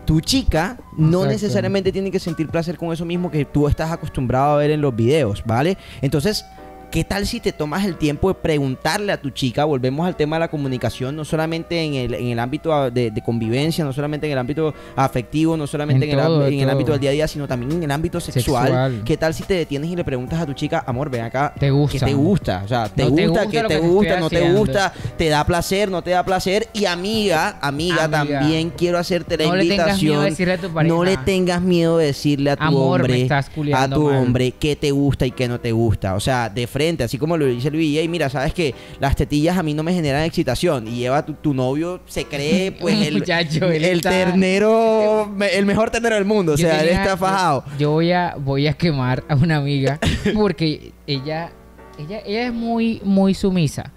Tu chica no Exacto. necesariamente tiene que sentir placer con eso mismo que tú estás acostumbrado a ver en los videos, ¿vale? Entonces, ¿Qué tal si te tomas el tiempo de preguntarle a tu chica? Volvemos al tema de la comunicación, no solamente en el, en el ámbito de, de convivencia, no solamente en el ámbito afectivo, no solamente en, En el, todo, en el ámbito del día a día, sino también en el ámbito sexual. Sexual. ¿Qué tal si te detienes y le preguntas a tu chica, amor, ven acá, ¿Te gusta? ¿qué te gusta? O sea, ¿te No te gusta? ¿Qué te gusta? ¿No te gusta? ¿Te da placer? ¿No te da placer? Y amiga, amiga, Amiga. también quiero hacerte la No le tengas miedo invitación. de decirle a tu pareja. no le tengas miedo de decirle a tu Amor, hombre, a tu mal. hombre qué te gusta y qué no te gusta. O sea, de frente, así como lo dice Luis, y mira, sabes que las tetillas a mí no me generan excitación. Y lleva tu, tu novio, se cree pues el, Muchacho, el está- ternero, el mejor ternero del mundo. O sea, él está fajado. Yo, yo voy a voy a quemar a una amiga porque ella ella ella es muy muy sumisa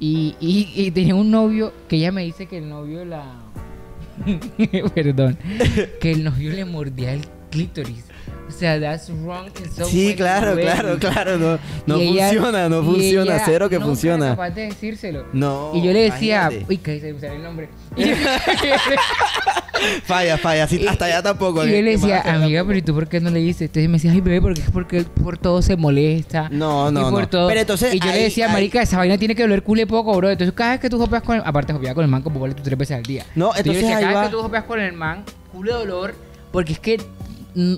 y, y, y tenía un novio que ella me dice que el novio la perdón que el novio le mordía el clítoris. O sea, that's wrong in so Sí, claro, claro, claro. No, no ella- funciona, no funciona. ella Cero que era funciona. capaz de decírselo. No, Y yo le decía, imagínate. uy, que se me sale el nombre. Falla, falla. hasta allá tampoco. Y que- yo le decía, amiga, pero ¿y tú por qué no le dices? Entonces me decía, ay, bebé, porque es porque por todo se molesta. No, Y no, por no. todo. Pero entonces y yo ahí- le decía, ahí- marica, esa vaina tiene que doler cule poco, bro. Entonces cada vez que tú jopeas con el... Aparte, jopeaba con el man como vale tú tres veces al día. No, yo le entonces decía, cada vez que tú jopeas con el man, cule dolor, porque es que,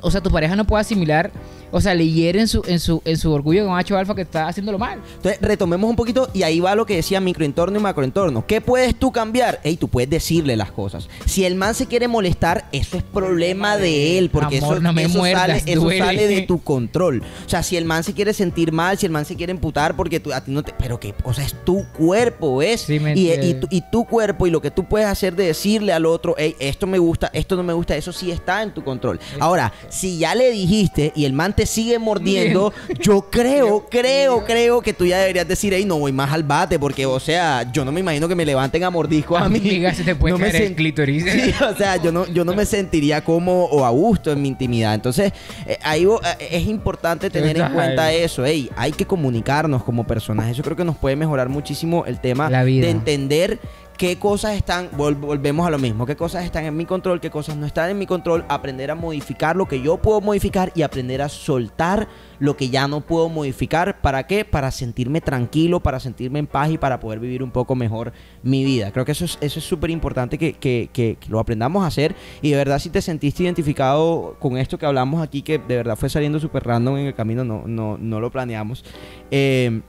o sea, tu pareja no puede asimilar o sea, le hieren su, en, su, en su orgullo de macho alfa que está haciéndolo mal. Entonces, retomemos un poquito y ahí va lo que decía microentorno y macroentorno. ¿Qué puedes tú cambiar? Ey, tú puedes decirle las cosas. Si el man se quiere molestar, eso es problema de él, porque Amor, eso, no me eso muerdas, sale, eso sale de tu control. O sea, si el man se quiere sentir mal, si el man se quiere emputar porque tú, a ti no te... Pero que, o sea, es tu cuerpo, ¿ves? Sí, y, y entiendo. tu, y tu cuerpo y lo que tú puedes hacer de decirle al otro, hey, esto me gusta, esto no me gusta, eso sí está en tu control. Ahora, si ya le dijiste y el man te sigue mordiendo, yo creo, creo, creo que tú ya deberías decir, hey, no voy más al bate, porque, o sea, yo no me imagino que me levanten a mordiscos a mí. Amiga, se te puede No me caer el sen- clítoris. Sí, o sea, yo no, yo no me sentiría como o a gusto en mi intimidad. Entonces, eh, ahí eh, es importante tener en cuenta eso. Ey, hay que comunicarnos como personas. Eso creo que nos puede mejorar muchísimo el tema La vida. de entender qué cosas están, vol- volvemos a lo mismo, qué cosas están en mi control, qué cosas no están en mi control, aprender a modificar lo que yo puedo modificar y aprender a soltar lo que ya no puedo modificar. ¿Para qué? Para sentirme tranquilo, para sentirme en paz y para poder vivir un poco mejor mi vida. Creo que eso es eso es súper importante que, que- que- que lo aprendamos a hacer y de verdad si te sentiste identificado con esto que hablamos aquí, que de verdad fue saliendo súper random en el camino, no, no, no lo planeamos. Eh,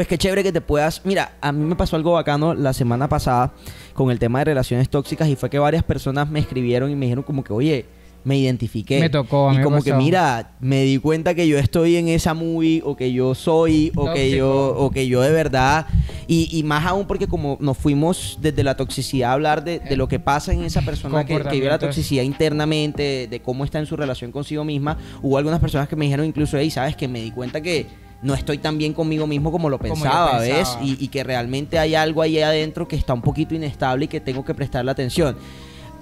pues qué chévere que te puedas. Mira, a mí me pasó algo bacano la semana pasada con el tema de relaciones tóxicas y fue que varias personas me escribieron y me dijeron como que, oye, me identifiqué. Me tocó, a mí Y me como que, pasó. mira, me di cuenta que yo estoy en esa movie o que yo soy o que yo o que yo de verdad. Y, y más aún porque como nos fuimos desde la toxicidad a hablar de, de lo que pasa en esa persona que, que vive la toxicidad internamente, de, de cómo está en su relación consigo misma. Hubo algunas personas que me dijeron incluso, hey, sabes que me di cuenta que no estoy tan bien conmigo mismo como lo Como pensaba, ¿ves? Y, y que realmente hay algo ahí adentro que está un poquito inestable y que tengo que prestarle atención.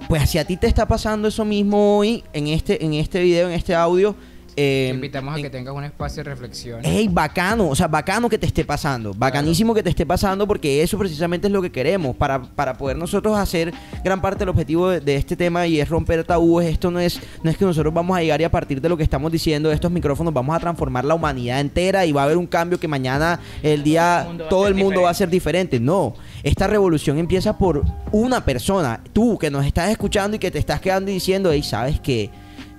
Pues si a ti te está pasando eso mismo hoy, en este, en este video, en este audio, eh, Te invitamos a que tengas un espacio de reflexión. Ey, bacano, o sea, bacano que te esté pasando, bacanísimo que te esté pasando porque eso precisamente es lo que queremos para, para poder nosotros hacer gran parte del objetivo de, de este tema y es romper tabúes. Esto no es, no es que nosotros vamos a llegar y a partir de lo que estamos diciendo de estos micrófonos vamos a transformar la humanidad entera y va a haber un cambio que mañana el día todo el mundo va a ser diferente. No, esta revolución empieza por una persona, tú que nos estás escuchando y que te estás quedando y diciendo, hey, ¿sabes qué?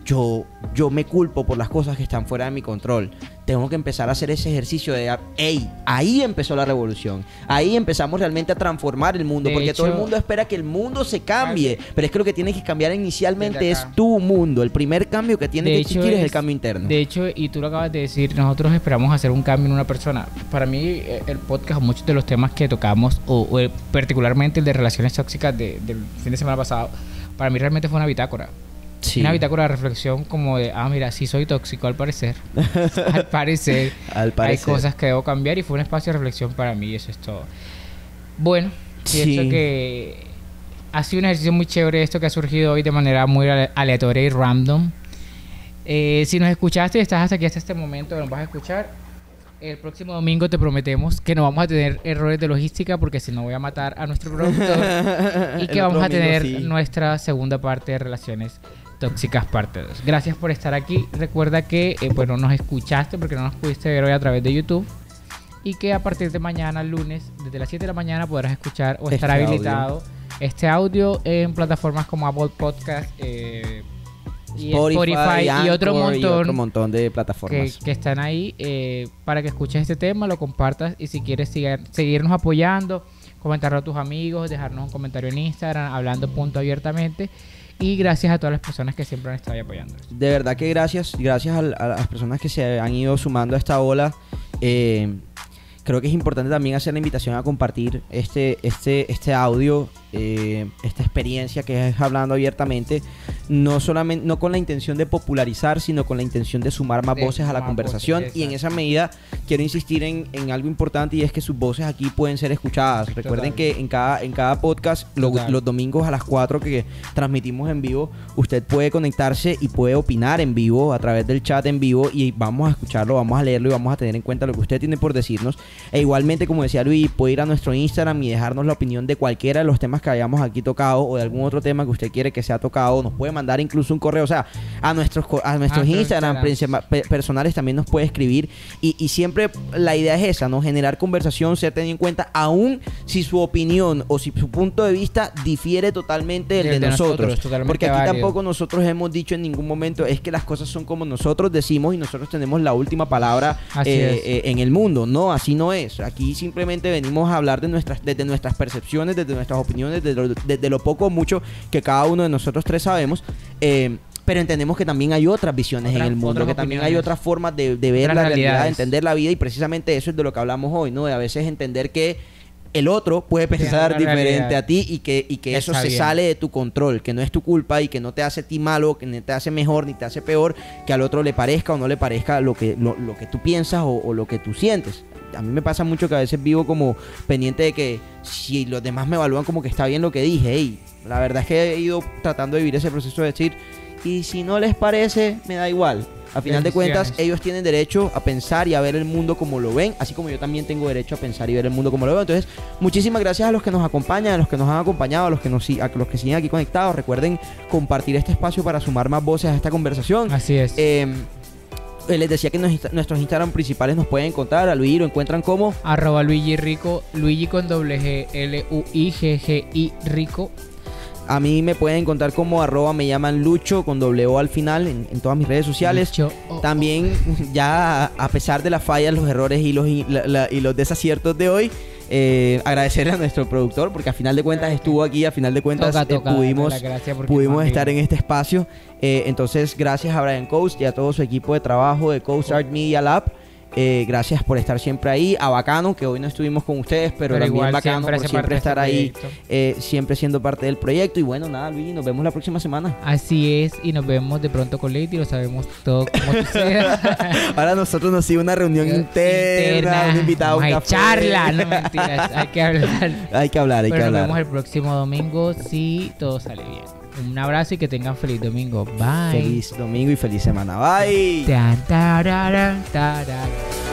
yo, yo me culpo por las cosas que están fuera de mi control. Tengo que empezar a hacer ese ejercicio de, hey, ahí empezó la revolución. Ahí empezamos realmente a transformar el mundo. De porque todo el hecho- mundo espera que el mundo se cambie. Pero es que lo que tiene que cambiar inicialmente es tu mundo. El primer cambio que tiene De que hecho, existir es, el es- cambio interno. De hecho, y tú lo acabas de decir, nosotros esperamos hacer un cambio en una persona. Para mí, eh, el podcast, muchos de los temas que tocamos, o, o el- particularmente el de relaciones tóxicas de- del fin de semana pasado, para mí realmente fue una bitácora. Sí. Una bitácora de reflexión como de, ah, mira, sí soy tóxico al parecer. al parecer. Al parecer. Hay cosas que debo cambiar y fue un espacio de reflexión para mí y eso es todo. Bueno, pienso Sí. que ha sido un ejercicio muy chévere esto que ha surgido hoy de manera muy ale- aleatoria y random. Eh, si nos escuchaste y estás hasta aquí hasta este momento, nos vas a escuchar. El próximo domingo te prometemos que no vamos a tener errores de logística porque si no voy a matar a nuestro productor y que vamos a tener sí. nuestra segunda parte de relaciones tóxicas parte 2. Gracias por estar aquí. Recuerda que eh, bueno, nos escuchaste porque no nos pudiste ver hoy a través de YouTube y que a partir de mañana lunes desde las 7 de la mañana podrás escuchar o Este estar audio. habilitado este audio en plataformas como Apple Podcast eh, y Spotify, y otro montón otro montón de que, plataformas. que están ahí eh, para que escuches este tema, lo compartas y si quieres siga- seguirnos apoyando, comentarlo a tus amigos, dejarnos un comentario en Instagram, hablando punto abiertamente. Y gracias a todas las personas que siempre han estado ahí apoyando. De verdad que gracias, gracias al- a, las personas que se han ido sumando a esta ola. Eh, creo que es importante también hacer la invitación a compartir este, este, este audio, eh, esta experiencia que es hablando abiertamente, no solamente, no con la intención de popularizar, sino con la intención de sumar más De voces a la conversación. voces, y en esa medida quiero insistir en, en algo importante y es que sus voces aquí pueden ser escuchadas. Recuerden que en cada, en cada podcast, lo- los domingos a las 4 que transmitimos en vivo, usted puede conectarse y puede opinar en vivo a través del chat en vivo y vamos a escucharlo, vamos a leerlo y vamos a tener en cuenta lo que usted tiene por decirnos. E igualmente, como decía Luis, puede ir a nuestro Instagram y dejarnos la opinión de cualquiera de los temas temas que hayamos aquí tocado o de algún otro tema que usted quiere que sea tocado, nos puede mandar incluso un correo, o sea, a nuestros, a nuestros nuestros Instagram personales también nos puede escribir y, y siempre la idea es esa, ¿no? Generar conversación, ser tenido en cuenta, aún si su opinión o si su punto de vista difiere totalmente del de, nosotros. Porque aquí válido. tampoco nosotros hemos dicho en ningún momento es que las cosas son como nosotros decimos y nosotros tenemos la última palabra eh, eh, en el mundo. No, así no es. Aquí simplemente venimos a hablar de nuestras, desde nuestras percepciones, desde nuestras opiniones, desde lo, desde lo poco o mucho que cada uno de nosotros tres sabemos. eh, pero entendemos que también hay otras visiones Otras- en el mundo, que también hay otras formas de, de ver la realidad, de entender la vida y precisamente eso es de lo que hablamos hoy, ¿no? De a veces entender que el otro puede pensar diferente realidad. a ti y que, y que eso Está se bien. sale de tu control, que no es tu culpa y que no te hace a ti malo, que ni te hace mejor ni te hace peor, que al otro le parezca o no le parezca lo que, lo, lo que tú piensas o, o lo que tú sientes. A mí me pasa mucho que a veces vivo como pendiente de que si los demás me evalúan como que está bien lo que dije, hey, la verdad es que he ido tratando de vivir ese proceso de decir, y si no les parece, me da igual. A final de cuentas, ellos tienen derecho a pensar y a ver el mundo como lo ven, así como yo también tengo derecho a pensar y ver el mundo como lo veo. Entonces, muchísimas gracias a los que nos acompañan, a los que nos han acompañado, a los que nos a los que siguen aquí conectados. Recuerden compartir este espacio para sumar más voces a esta conversación. Así es. Eh, les decía que nos nuestros Instagram principales nos pueden encontrar. A Luis lo encuentran como Arroba Luigi Rico, Luigi con doble G, L-U-I-G-G-I Rico. a mí me pueden encontrar como arroba me llaman Lucho con doble O al final en, en todas mis redes sociales. Lucho, oh, oh. También, ya a pesar de las fallas, los errores y los, y la- la- y los desaciertos de hoy, eh, agradecerle a nuestro productor porque a final de cuentas estuvo aquí, a final de cuentas Toca, eh, toca pudimos, pudimos es estar en este espacio. Eh, entonces, gracias a Brian Coast y a todo su equipo de trabajo de Coast Art Media Lab. Eh, gracias por estar siempre ahí. A Bacano, que hoy no estuvimos con ustedes, pero, Pero también igual Bacano siempre por siempre de este estar ahí, eh, siempre siendo parte del proyecto. Y bueno, nada, Luigi, nos vemos la próxima semana. Así es, y nos vemos de pronto con Lady, lo sabemos todo como. Ahora nosotros nos sigue una reunión interna, un invitado, un Vamos a café. echarla, no mentiras, hay que hablar. Hay que hablar, hay Pero que nos hablar. vemos el próximo domingo si todo sale bien. Un abrazo y que tengan feliz domingo. Bye. Feliz domingo y feliz semana. Bye. Tan, tararán, tararán.